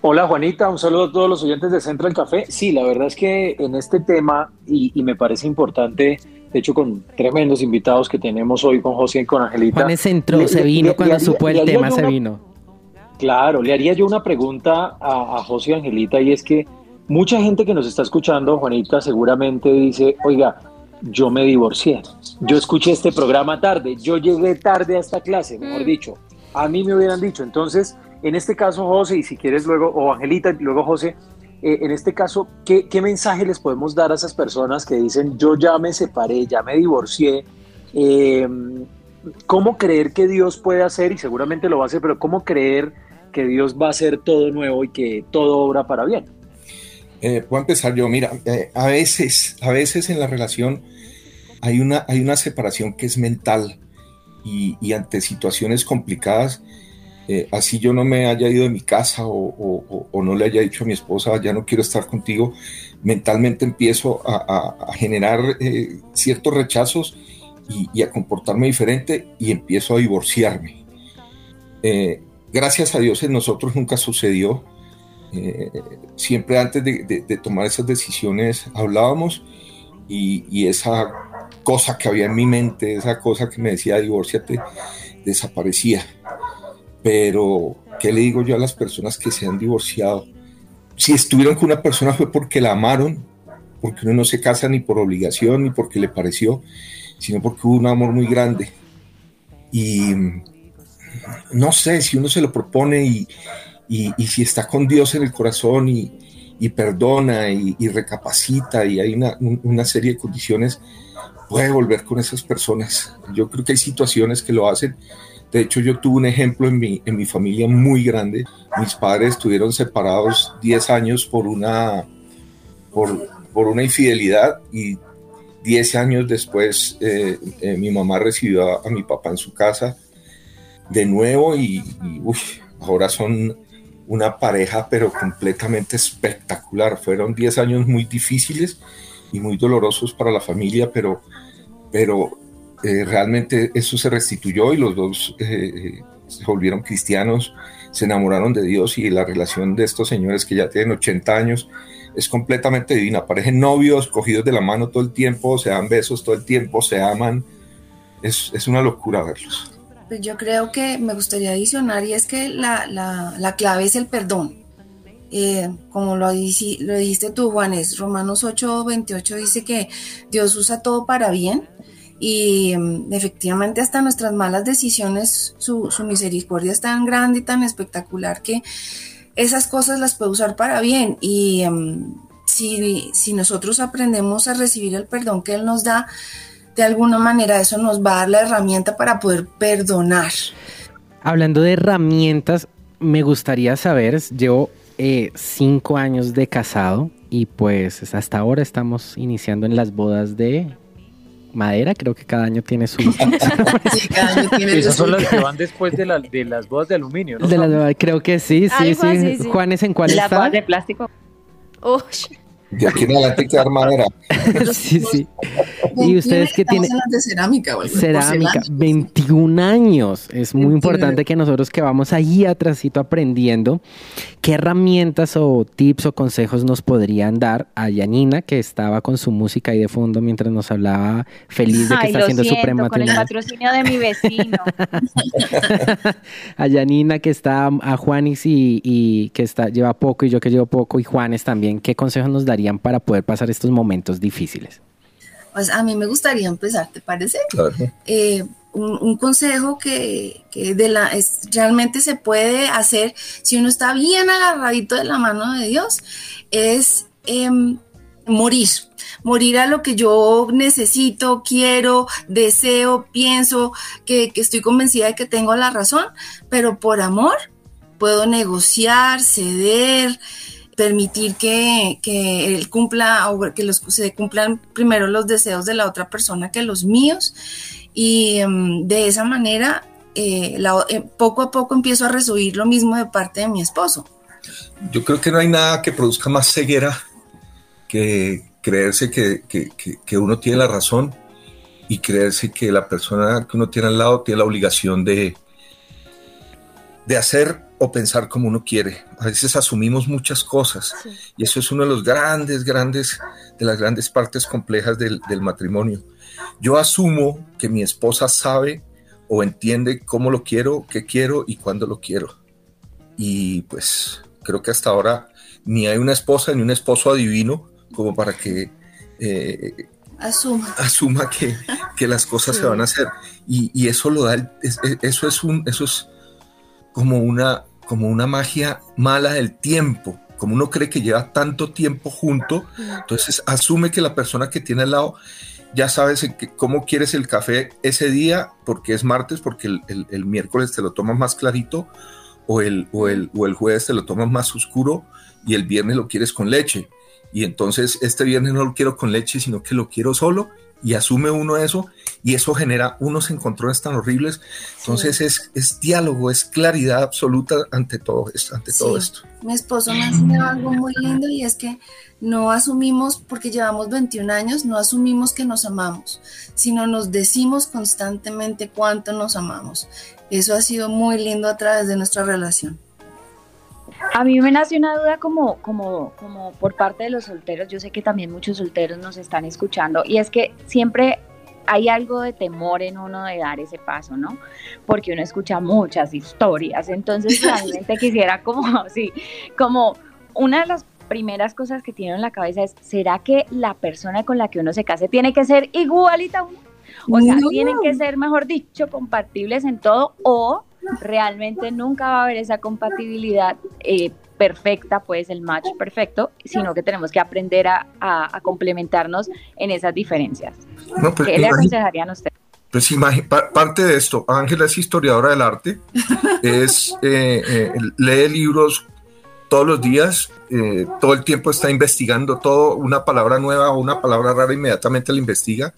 S8: Hola Juanita, un saludo a todos los oyentes de Central Café. Sí, la verdad es que en este tema, y, me parece importante, de hecho con tremendos invitados que tenemos hoy con José y con Angelita.
S2: Juanes entró, se vino cuando supo el tema, se vino.
S8: Claro, le haría yo una pregunta a, a José y Angelita y es que mucha gente que nos está escuchando, Juanita, seguramente dice, oiga, yo me divorcié, yo escuché este programa tarde, yo llegué tarde a esta clase, mejor mm. dicho, a mí me hubieran dicho, entonces en este caso, José, y si quieres luego, o Angelita, luego José, eh, en este caso, ¿qué, mensaje les podemos dar a esas personas que dicen, yo ya me separé, ya me divorcié? Em, ¿Cómo creer que Dios puede hacer, y seguramente lo va a hacer, pero cómo creer que Dios va a hacer todo nuevo y que todo obra para bien?
S6: Eh, voy a empezar yo, mira, eh, a veces, a veces en la relación hay una, hay una separación que es mental y, y ante situaciones complicadas eh, así yo no me haya ido de mi casa o, no le haya dicho a mi esposa, ya no quiero estar contigo, mentalmente empiezo a, generar eh, ciertos rechazos y, a comportarme diferente y empiezo a divorciarme. Eh, gracias a Dios en nosotros nunca sucedió. siempre antes de, tomar esas decisiones hablábamos y, y esa cosa que había en mi mente, esa cosa que me decía divorciate, desaparecía. Pero, ¿qué le digo yo a las personas que se han divorciado? Si estuvieron con una persona fue porque la amaron, porque uno no se casa ni por obligación ni porque le pareció, sino porque hubo un amor muy grande. Y no sé, si uno se lo propone y, si está con Dios en el corazón y, perdona y, recapacita y hay una, una, serie de condiciones, puede volver con esas personas. Yo creo que hay situaciones que lo hacen de hecho, yo tuve un ejemplo en mi, en mi familia muy grande. Mis padres estuvieron separados 10 años por una, por, por una infidelidad y 10 años después eh, eh, mi mamá recibió a, mi papá en su casa de nuevo y, y uf, ahora son una pareja pero completamente espectacular. Fueron 10 años muy difíciles y muy dolorosos para la familia, pero, pero eh, realmente eso se restituyó y los dos eh, se volvieron cristianos, se enamoraron de Dios y la relación de estos señores que ya tienen 80 años es completamente divina. Parecen novios, cogidos de la mano todo el tiempo, se dan besos todo el tiempo, se aman. Es, es una locura verlos.
S5: Pues yo creo que me gustaría adicionar y es que la, la, la clave es el perdón. Eh, como lo, lo, dijiste tú, Juanes, Romanos 8, 28 dice que Dios usa todo para bien y um, efectivamente hasta nuestras malas decisiones, su, misericordia es tan grande y tan espectacular que esas cosas las puede usar para bien y um, si, si nosotros aprendemos a recibir el perdón que Él nos da, de alguna manera eso nos va a dar la herramienta para poder perdonar.
S2: Hablando de herramientas, me gustaría saber, llevo eh, cinco años de casado y pues hasta ahora estamos iniciando en las bodas de madera, creo que cada año tiene su... [laughs] [laughs]
S9: sí, cada año tiene Esas son las que [laughs] van después de, la, de las bodas de aluminio, ¿no?
S2: De las, creo que sí, sí, sí.
S1: Juan, sí.
S2: Juanes, ¿en cuál
S3: Las
S2: está?
S3: bodas de plástico.
S1: Uy,
S6: De aquí en adelante hay que dar madera. [laughs]
S2: sí, sí. ¿Y ustedes qué tienen?
S5: de cerámica, de
S2: Cerámica,
S5: porcelana.
S2: 21 años. Es muy
S5: 21.
S2: importante que nosotros que vamos ahí atrásito aprendiendo, qué herramientas o tips o consejos nos podrían dar a Yanina, que estaba con su música ahí de fondo mientras nos hablaba feliz de que
S3: Ay,
S2: está
S3: lo
S2: haciendo su
S3: siento, con el
S2: prematrimonio.
S3: patrocinio de mi vecino. [laughs]
S2: a Yanina que está, a Juanis y, y que está, lleva poco y yo que llevo poco y Juanes también, ¿qué consejos nos para poder pasar estos momentos difíciles?
S5: Pues a mí me gustaría empezar, ¿te parece?
S6: Claro.
S5: Eh, un, un, consejo que, que de la, es, realmente se puede hacer si uno está bien agarradito de la mano de Dios es eh, morir, morir a lo que yo necesito, quiero, deseo, pienso, que, que estoy convencida de que tengo la razón, pero por amor puedo negociar, ceder, permitir que, que, él cumpla o que los, se cumplan primero los deseos de la otra persona que los míos y um, de esa manera eh, eh, poco a poco empiezo a recibir lo mismo de parte de mi esposo.
S6: Yo creo que no hay nada que produzca más ceguera que creerse que, que, que, que uno tiene la razón y creerse que la persona que uno tiene al lado tiene la obligación de, de hacer o pensar como uno quiere. A veces asumimos muchas cosas sí. y eso es uno de los grandes, grandes, de las grandes partes complejas del, del, matrimonio. Yo asumo que mi esposa sabe o entiende cómo lo quiero, qué quiero y cuándo lo quiero. Y pues creo que hasta ahora ni hay una esposa ni un esposo adivino como para que eh,
S5: asuma,
S6: asuma que, que las cosas sí. se van a hacer. Y, y eso lo da, el, es, eso es un, eso es como una, como una magia mala del tiempo. Como uno cree que lleva tanto tiempo junto, entonces asume que la persona que tiene al lado ya sabes cómo quieres el café ese día, porque es martes, porque el, el, el miércoles te lo tomas más clarito, o el, o, el, o el jueves te lo tomas más oscuro, y el viernes lo quieres con leche. Y entonces este viernes no lo quiero con leche, sino que lo quiero solo, y asume uno eso y eso genera unos encontrones tan horribles. Entonces sí. es, es, diálogo, es claridad absoluta ante todo esto. Ante sí. todo esto.
S5: Mi esposo me ha enseñado algo muy lindo y es que no asumimos, porque llevamos 21 años, no asumimos que nos amamos, sino nos decimos constantemente cuánto nos amamos. Eso ha sido muy lindo a través de nuestra relación.
S3: A mí me nació una duda como, como, como por parte de los solteros, yo sé que también muchos solteros nos están escuchando, y es que siempre hay algo de temor en uno de dar ese paso, ¿no? Porque uno escucha muchas historias, entonces [laughs] realmente quisiera como, [laughs] sí, como una de las primeras cosas que tiene en la cabeza es, ¿será que la persona con la que uno se case tiene que ser igualita a uno? O sea, no. tienen que ser, mejor dicho, compatibles en todo o realmente nunca va a haber esa compatibilidad eh, perfecta, pues el match perfecto, sino que tenemos que aprender a, a, a complementarnos en esas diferencias. No, pues, ¿Qué le aconsejarían a ustedes?
S6: Pues parte de esto, Ángela es historiadora del arte, es, eh, eh, lee libros todos los días, eh, todo el tiempo está investigando todo, una palabra nueva o una palabra rara, inmediatamente la investiga.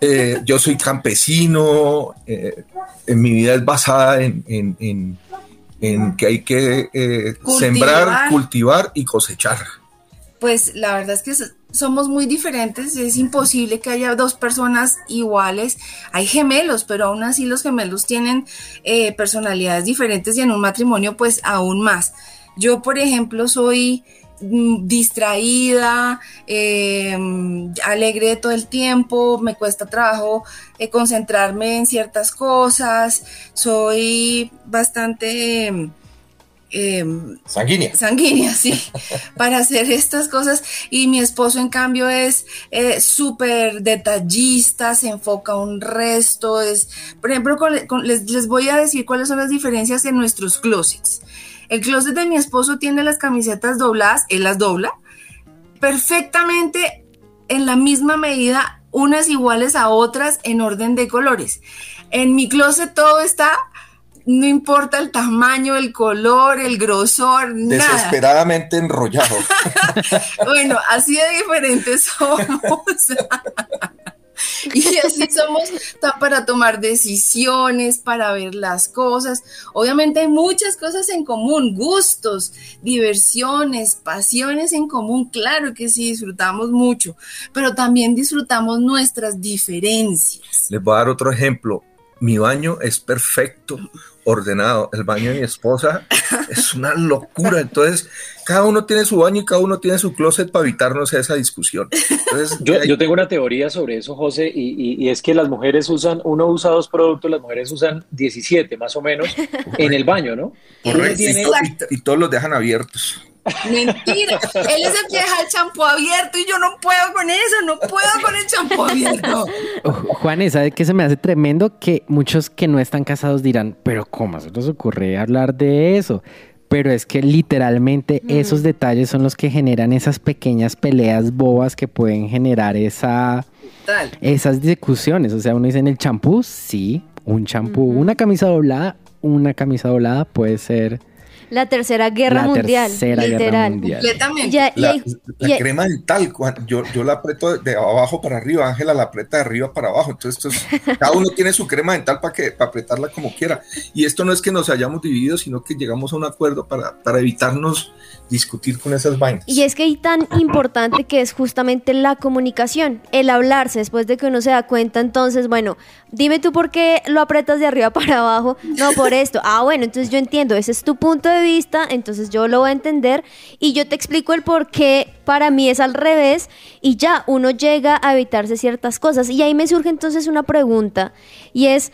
S6: Eh, yo soy campesino, en mi vida es basada en, en- en- en que hay que eh,
S5: Cultivar.
S6: sembrar, cultivar y cosechar.
S5: Pues la verdad es que somos muy diferentes, es imposible que haya dos personas iguales. Hay gemelos, pero aún así los gemelos tienen eh, personalidades diferentes y en un matrimonio pues aún más. Yo, por ejemplo, soy distraída, eh, alegre todo el tiempo, me cuesta trabajo eh, concentrarme en ciertas cosas, soy bastante... em, em,
S6: Sanguínea.
S5: sanguínea, sí, [laughs] para hacer estas cosas. Y mi esposo, en cambio, es eh, súper detallista, se enfoca un resto. Es, por ejemplo, con- con- les, les voy a decir cuáles son las diferencias en nuestros closets. El closet de mi esposo tiene las camisetas dobladas, él las dobla perfectamente en la misma medida, unas iguales a otras en orden de colores. En mi closet todo está, no importa el tamaño, el color, el grosor, nada.
S6: Desesperadamente enrollado. [laughs]
S5: Bueno, así de diferentes somos. [laughs] Y así somos para tomar decisiones, para ver las cosas. Obviamente hay muchas cosas en común, gustos, diversiones, pasiones en común. Claro que sí, disfrutamos mucho, pero también disfrutamos nuestras diferencias.
S6: Les voy a dar otro ejemplo. Mi baño es perfecto, ordenado. El baño de mi esposa es una locura. Entonces, cada uno tiene su baño y cada uno tiene su closet para evitarnos esa discusión. Entonces, [laughs]
S8: Yo,
S6: hay-
S8: yo tengo una teoría sobre eso, José, y, y- y es que las mujeres usan, uno usa dos productos, las mujeres usan 17 más o menos [laughs] en el baño, ¿no?
S6: Correcto, y,
S8: tiene-
S6: to- y- y todos los dejan abiertos.
S5: Mentira, él es el que deja el champú abierto y yo no puedo con eso, no puedo con el champú abierto. [laughs]
S2: Oh, Juanes, ¿sabe qué se me hace tremendo? Que muchos que no están casados dirán, pero ¿cómo se nos ocurre hablar de eso? Pero es que literalmente esos detalles son los que generan esas pequeñas peleas bobas que pueden generar esa,
S5: Tal.
S2: esas discusiones. O sea, uno dice en el champú, sí, un champú, una camisa doblada, una camisa doblada puede ser
S1: La tercera guerra
S2: la
S1: mundial,
S2: tercera guerra mundial.
S5: Completamente.
S1: Ya-
S6: La,
S1: hay-
S6: crema dental, yo, yo la aprieto de abajo para arriba, Ángela la aprieta de arriba para abajo. Entonces, esto es- [laughs] cada uno tiene su crema dental para que para apretarla como quiera. Y esto no es que nos hayamos dividido, sino que llegamos a un acuerdo para, para evitarnos discutir con esas vainas.
S1: Y es que hay tan importante que es justamente la comunicación, el hablarse después de que uno se da cuenta, entonces, bueno, dime tú por qué lo apretas de arriba [laughs] para abajo, no por esto, ah, bueno, entonces yo entiendo, ese es tu punto de vista, entonces yo lo voy a entender y yo te explico el por qué para mí es al revés y ya uno llega a evitarse ciertas cosas. Y ahí me surge entonces una pregunta y es,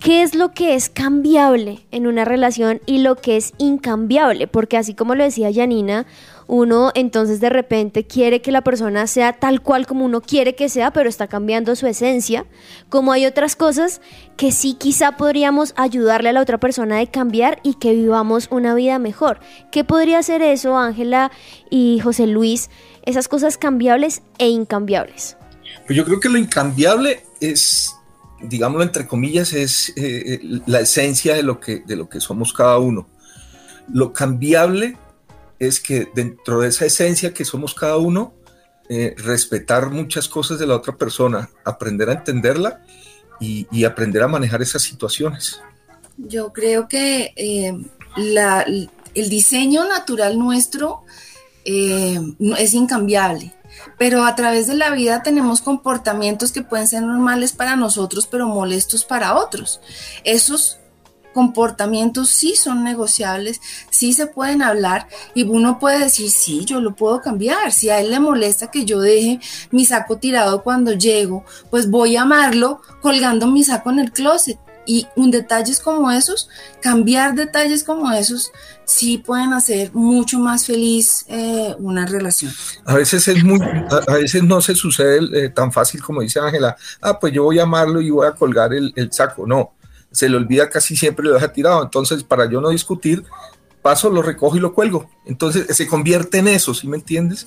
S1: ¿Qué es lo que es cambiable en una relación y lo que es incambiable? Porque así como lo decía Janina, uno entonces de repente quiere que la persona sea tal cual como uno quiere que sea, pero está cambiando su esencia. Como hay otras cosas que sí quizá podríamos ayudarle a la otra persona de cambiar y que vivamos una vida mejor. ¿Qué podría ser eso, Ángela y José Luis? Esas cosas cambiables e incambiables.
S6: Pues yo creo que lo incambiable es, digámoslo entre comillas, es eh, la esencia de lo, que, de lo que somos cada uno. Lo cambiable es que dentro de esa esencia que somos cada uno, eh, respetar muchas cosas de la otra persona, aprender a entenderla y, aprender a manejar esas situaciones.
S5: Yo creo que eh, la- el diseño natural nuestro eh, es incambiable, pero a través de la vida tenemos comportamientos que pueden ser normales para nosotros, pero molestos para otros. Esos comportamientos sí son negociables, sí se pueden hablar y uno puede decir, sí, yo lo puedo cambiar. Si a él le molesta que yo deje mi saco tirado cuando llego, pues voy a amarlo colgando mi saco en el closet. Y un detalles como esos, cambiar detalles como esos, sí pueden hacer mucho más feliz eh, una relación.
S6: A veces es muy, a, veces no se sucede eh, tan fácil como dice Ángela, ah, pues yo voy a amarlo y voy a colgar el saco. No, se le olvida casi siempre y lo deja tirado. Entonces, para yo no discutir, paso, lo recojo y lo cuelgo. Entonces, se convierte en eso, ¿sí me entiendes?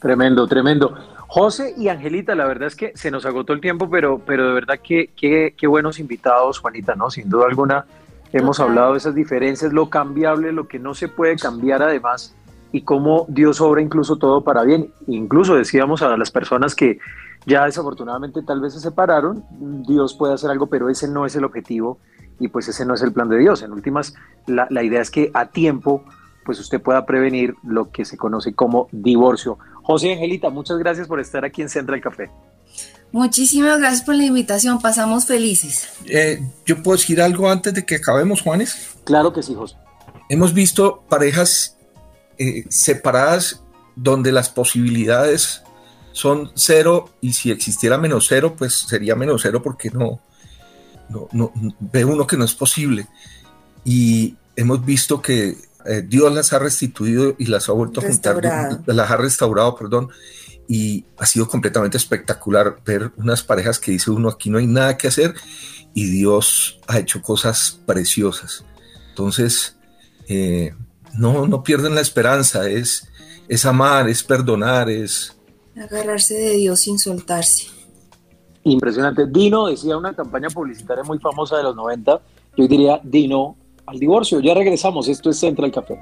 S8: Tremendo, tremendo. José y Angelita, la verdad es que se nos agotó el tiempo, pero, pero de verdad que, que, qué buenos invitados, Juanita, ¿no? Sin duda alguna, Hemos hablado de esas diferencias, lo cambiable, lo que no se puede cambiar además y cómo Dios obra incluso todo para bien. Incluso decíamos a las personas que ya desafortunadamente tal vez se separaron, Dios puede hacer algo, pero ese no es el objetivo y pues ese no es el plan de Dios. En últimas, la, la idea es que a tiempo pues usted pueda prevenir lo que se conoce como divorcio. José y Angelita, muchas gracias por estar aquí en Central Café.
S5: Muchísimas gracias por la invitación, pasamos felices.
S6: Eh, Yo puedo decir algo antes de que acabemos, Juanes.
S8: Claro que sí, José.
S6: Hemos visto parejas eh, separadas donde las posibilidades son cero y si existiera menos cero, pues sería menos cero porque no, no, no- ve uno que no es posible. Y hemos visto que eh, Dios las ha restituido y las ha vuelto a juntar, las ha restaurado, perdón, y ha sido completamente espectacular ver unas parejas que dice uno aquí no hay nada que hacer y Dios ha hecho cosas preciosas. Entonces, eh, no, no pierden la esperanza, es, es amar, es perdonar, es...
S5: Agarrarse de Dios sin soltarse.
S8: Impresionante. Dino decía una campaña publicitaria muy famosa de los 90. Yo diría Dino al divorcio. Ya regresamos. Esto es Central Café.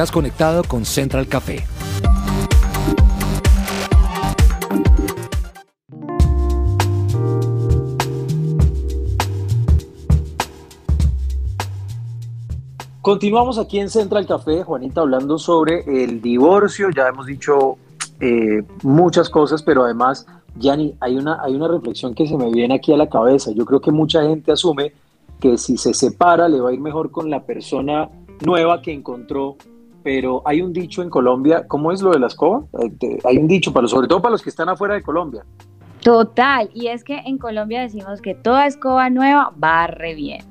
S4: Estás conectado con Central Café.
S8: Continuamos aquí en Central Café, Juanita, hablando sobre el divorcio. Ya hemos dicho eh, muchas cosas, pero además, Yanni, hay una, hay una reflexión que se me viene aquí a la cabeza. Yo creo que mucha gente asume que si se separa le va a ir mejor con la persona nueva que encontró, pero hay un dicho en Colombia, ¿cómo es lo de la escoba? Eh, Hay un dicho, para, sobre todo para los que están afuera de Colombia.
S3: Total, y es que en Colombia decimos que toda escoba nueva barre bien.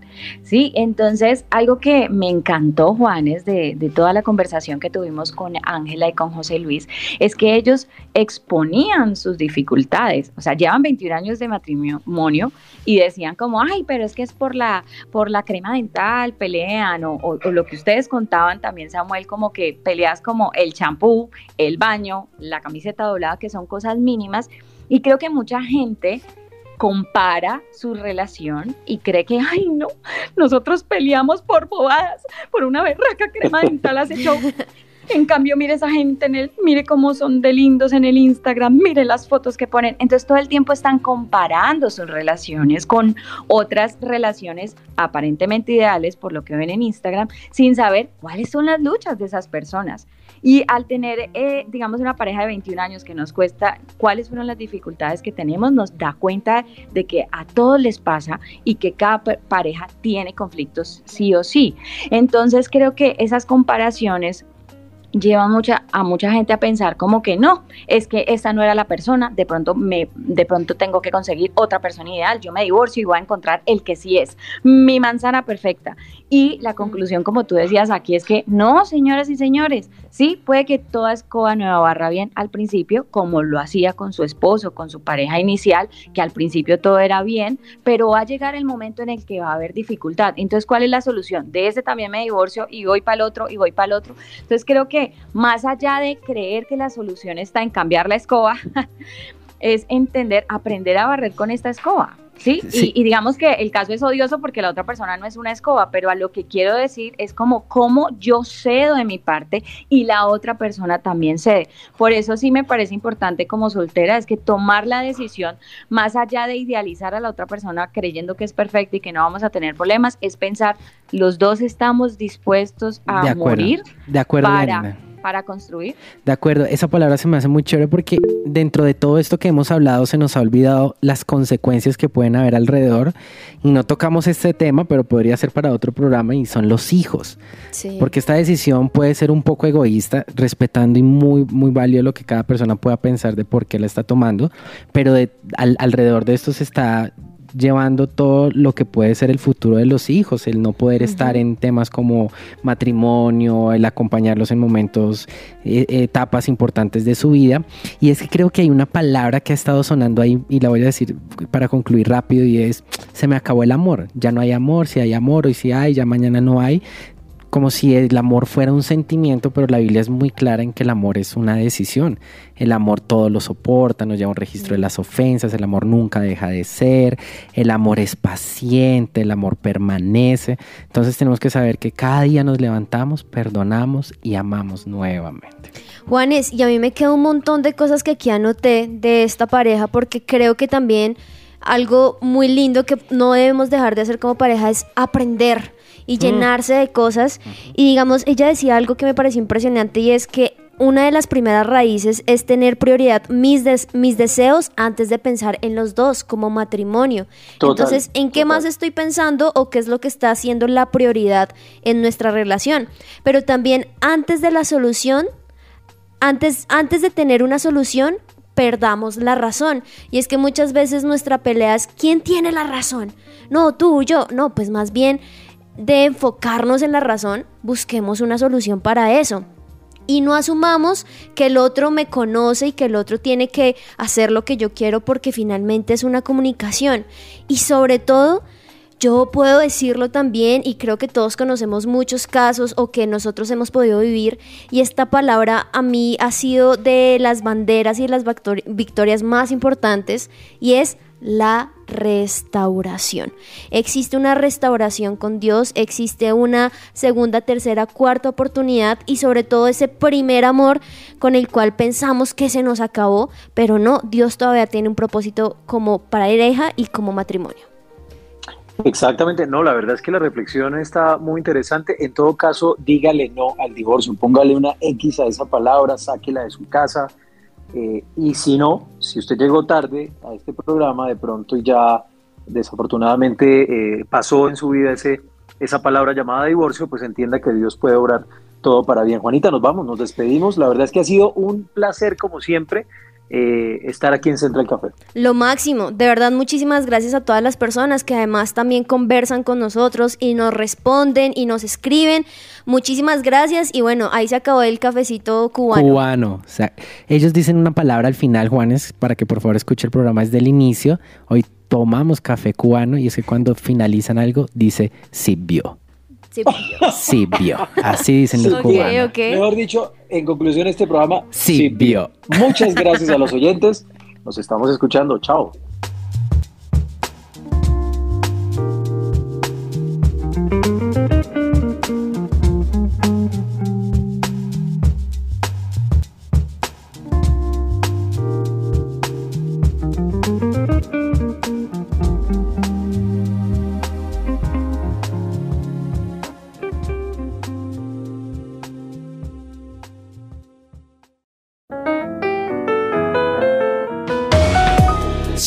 S3: Sí, entonces algo que me encantó, Juanes, de, de toda la conversación que tuvimos con Ángela y con José Luis, es que ellos exponían sus dificultades. O sea, llevan 21 años de matrimonio y decían como, ay, pero es que es por la, por la crema dental, pelean, o, o- lo que ustedes contaban también, Samuel, como que peleas como el champú, el baño, la camiseta doblada, que son cosas mínimas. Y creo que mucha gente compara su relación y cree que, ay, no, nosotros peleamos por bobadas, por una berraca crema dental hace show. [laughs] En cambio, mire esa gente en el, mire cómo son de lindos en el Instagram, mire las fotos que ponen. Entonces todo el tiempo están comparando sus relaciones con otras relaciones aparentemente ideales por lo que ven en Instagram, sin saber cuáles son las luchas de esas personas. Y al tener, eh, digamos, una pareja de 21 años que nos cuesta cuáles fueron las dificultades que tenemos, nos da cuenta de que a todos les pasa y que cada pa- pareja tiene conflictos sí o sí. Entonces creo que esas comparaciones llevan mucha, a mucha gente a pensar como que no, es que esta no era la persona, de pronto me, de pronto tengo que conseguir otra persona ideal, yo me divorcio y voy a encontrar el que sí es, mi manzana perfecta. Y la conclusión, como tú decías aquí, es que no, señoras y señores, sí, puede que toda escoba nueva barra bien al principio, como lo hacía con su esposo, con su pareja inicial, que al principio todo era bien, pero va a llegar el momento en el que va a haber dificultad. Entonces, ¿cuál es la solución? De ese también me divorcio y voy para el otro y voy para el otro. Entonces, creo que más allá de creer que la solución está en cambiar la escoba, [laughs] es entender, aprender a barrer con esta escoba. ¿Sí?
S2: Sí.
S3: Y, y digamos que el caso es odioso porque la otra persona no es una escoba, pero a lo que quiero decir es como cómo yo cedo de mi parte y la otra persona también cede. Por eso sí me parece importante como soltera es que tomar la decisión, más allá de idealizar a la otra persona creyendo que es perfecta y que no vamos a tener problemas, es pensar, los dos estamos dispuestos a
S2: de acuerdo.
S3: morir
S2: de acuerdo,
S3: para. Para construir.
S2: De acuerdo, esa palabra se me hace muy chévere porque dentro de todo esto que hemos hablado se nos ha olvidado las consecuencias que pueden haber alrededor y no tocamos este tema, pero podría ser para otro programa y son los hijos.
S1: Sí.
S2: Porque esta decisión puede ser un poco egoísta, respetando y muy, muy válido lo que cada persona pueda pensar de por qué la está tomando, pero de, al- alrededor de esto se está llevando todo lo que puede ser el futuro de los hijos, el no poder estar en temas como matrimonio, el acompañarlos en momentos, eh, etapas importantes de su vida. Y es que creo que hay una palabra que ha estado sonando ahí y la voy a decir para concluir rápido y es, se me acabó el amor, ya no hay amor, si hay amor, hoy sí hay, ya mañana no hay como si el amor fuera un sentimiento, pero la Biblia es muy clara en que el amor es una decisión. El amor todo lo soporta, nos lleva un registro de las ofensas, el amor nunca deja de ser, el amor es paciente, el amor permanece. Entonces tenemos que saber que cada día nos levantamos, perdonamos y amamos nuevamente.
S1: Juanes, y a mí me queda un montón de cosas que aquí anoté de esta pareja porque creo que también algo muy lindo que no debemos dejar de hacer como pareja es aprender y llenarse de cosas. Y digamos, ella decía algo que me pareció impresionante y es que una de las primeras raíces es tener prioridad mis, des- mis deseos antes de pensar en los dos como matrimonio.
S8: Total,
S1: Entonces, ¿en qué más estoy pensando o qué es lo que está haciendo la prioridad en nuestra relación? Pero también antes de la solución, antes, antes de tener una solución, perdamos la razón. Y es que muchas veces nuestra pelea es ¿quién tiene la razón? No, tú, yo. No, pues más bien de enfocarnos en la razón, busquemos una solución para eso. Y no asumamos que el otro me conoce y que el otro tiene que hacer lo que yo quiero porque finalmente es una comunicación. Y sobre todo, yo puedo decirlo también y creo que todos conocemos muchos casos o que nosotros hemos podido vivir y esta palabra a mí ha sido de las banderas y las victori- victorias más importantes y es la restauración. Existe una restauración con Dios, existe una segunda, tercera, cuarta oportunidad y sobre todo ese primer amor con el cual pensamos que se nos acabó, pero no, Dios todavía tiene un propósito como pareja y como matrimonio.
S8: Exactamente, no, la verdad es que la reflexión está muy interesante. En todo caso, dígale no al divorcio, póngale una X a esa palabra, sáquela de su casa. Eh, y si no, si usted llegó tarde a este programa, de pronto ya desafortunadamente eh, pasó en su vida ese, esa palabra llamada divorcio, pues entienda que Dios puede obrar todo para bien. Juanita, nos vamos, nos despedimos. La verdad es que ha sido un placer, como siempre, eh, estar aquí en Central Café.
S1: Lo máximo, de verdad muchísimas gracias a todas las personas que además también conversan con nosotros y nos responden y nos escriben. Muchísimas gracias y bueno, ahí se acabó el cafecito cubano.
S2: Cubano. O sea, ellos dicen una palabra al final, Juanes, para que por favor escuche el programa desde el inicio. Hoy tomamos café cubano y es que cuando finalizan algo dice Sibio.
S1: Sí.
S2: Sibio. Así dicen los
S1: Ok,
S2: cubanos.
S8: Mejor dicho, en conclusión, este programa
S2: Sí, vio.
S8: Muchas gracias a los oyentes. Nos estamos escuchando. Chao.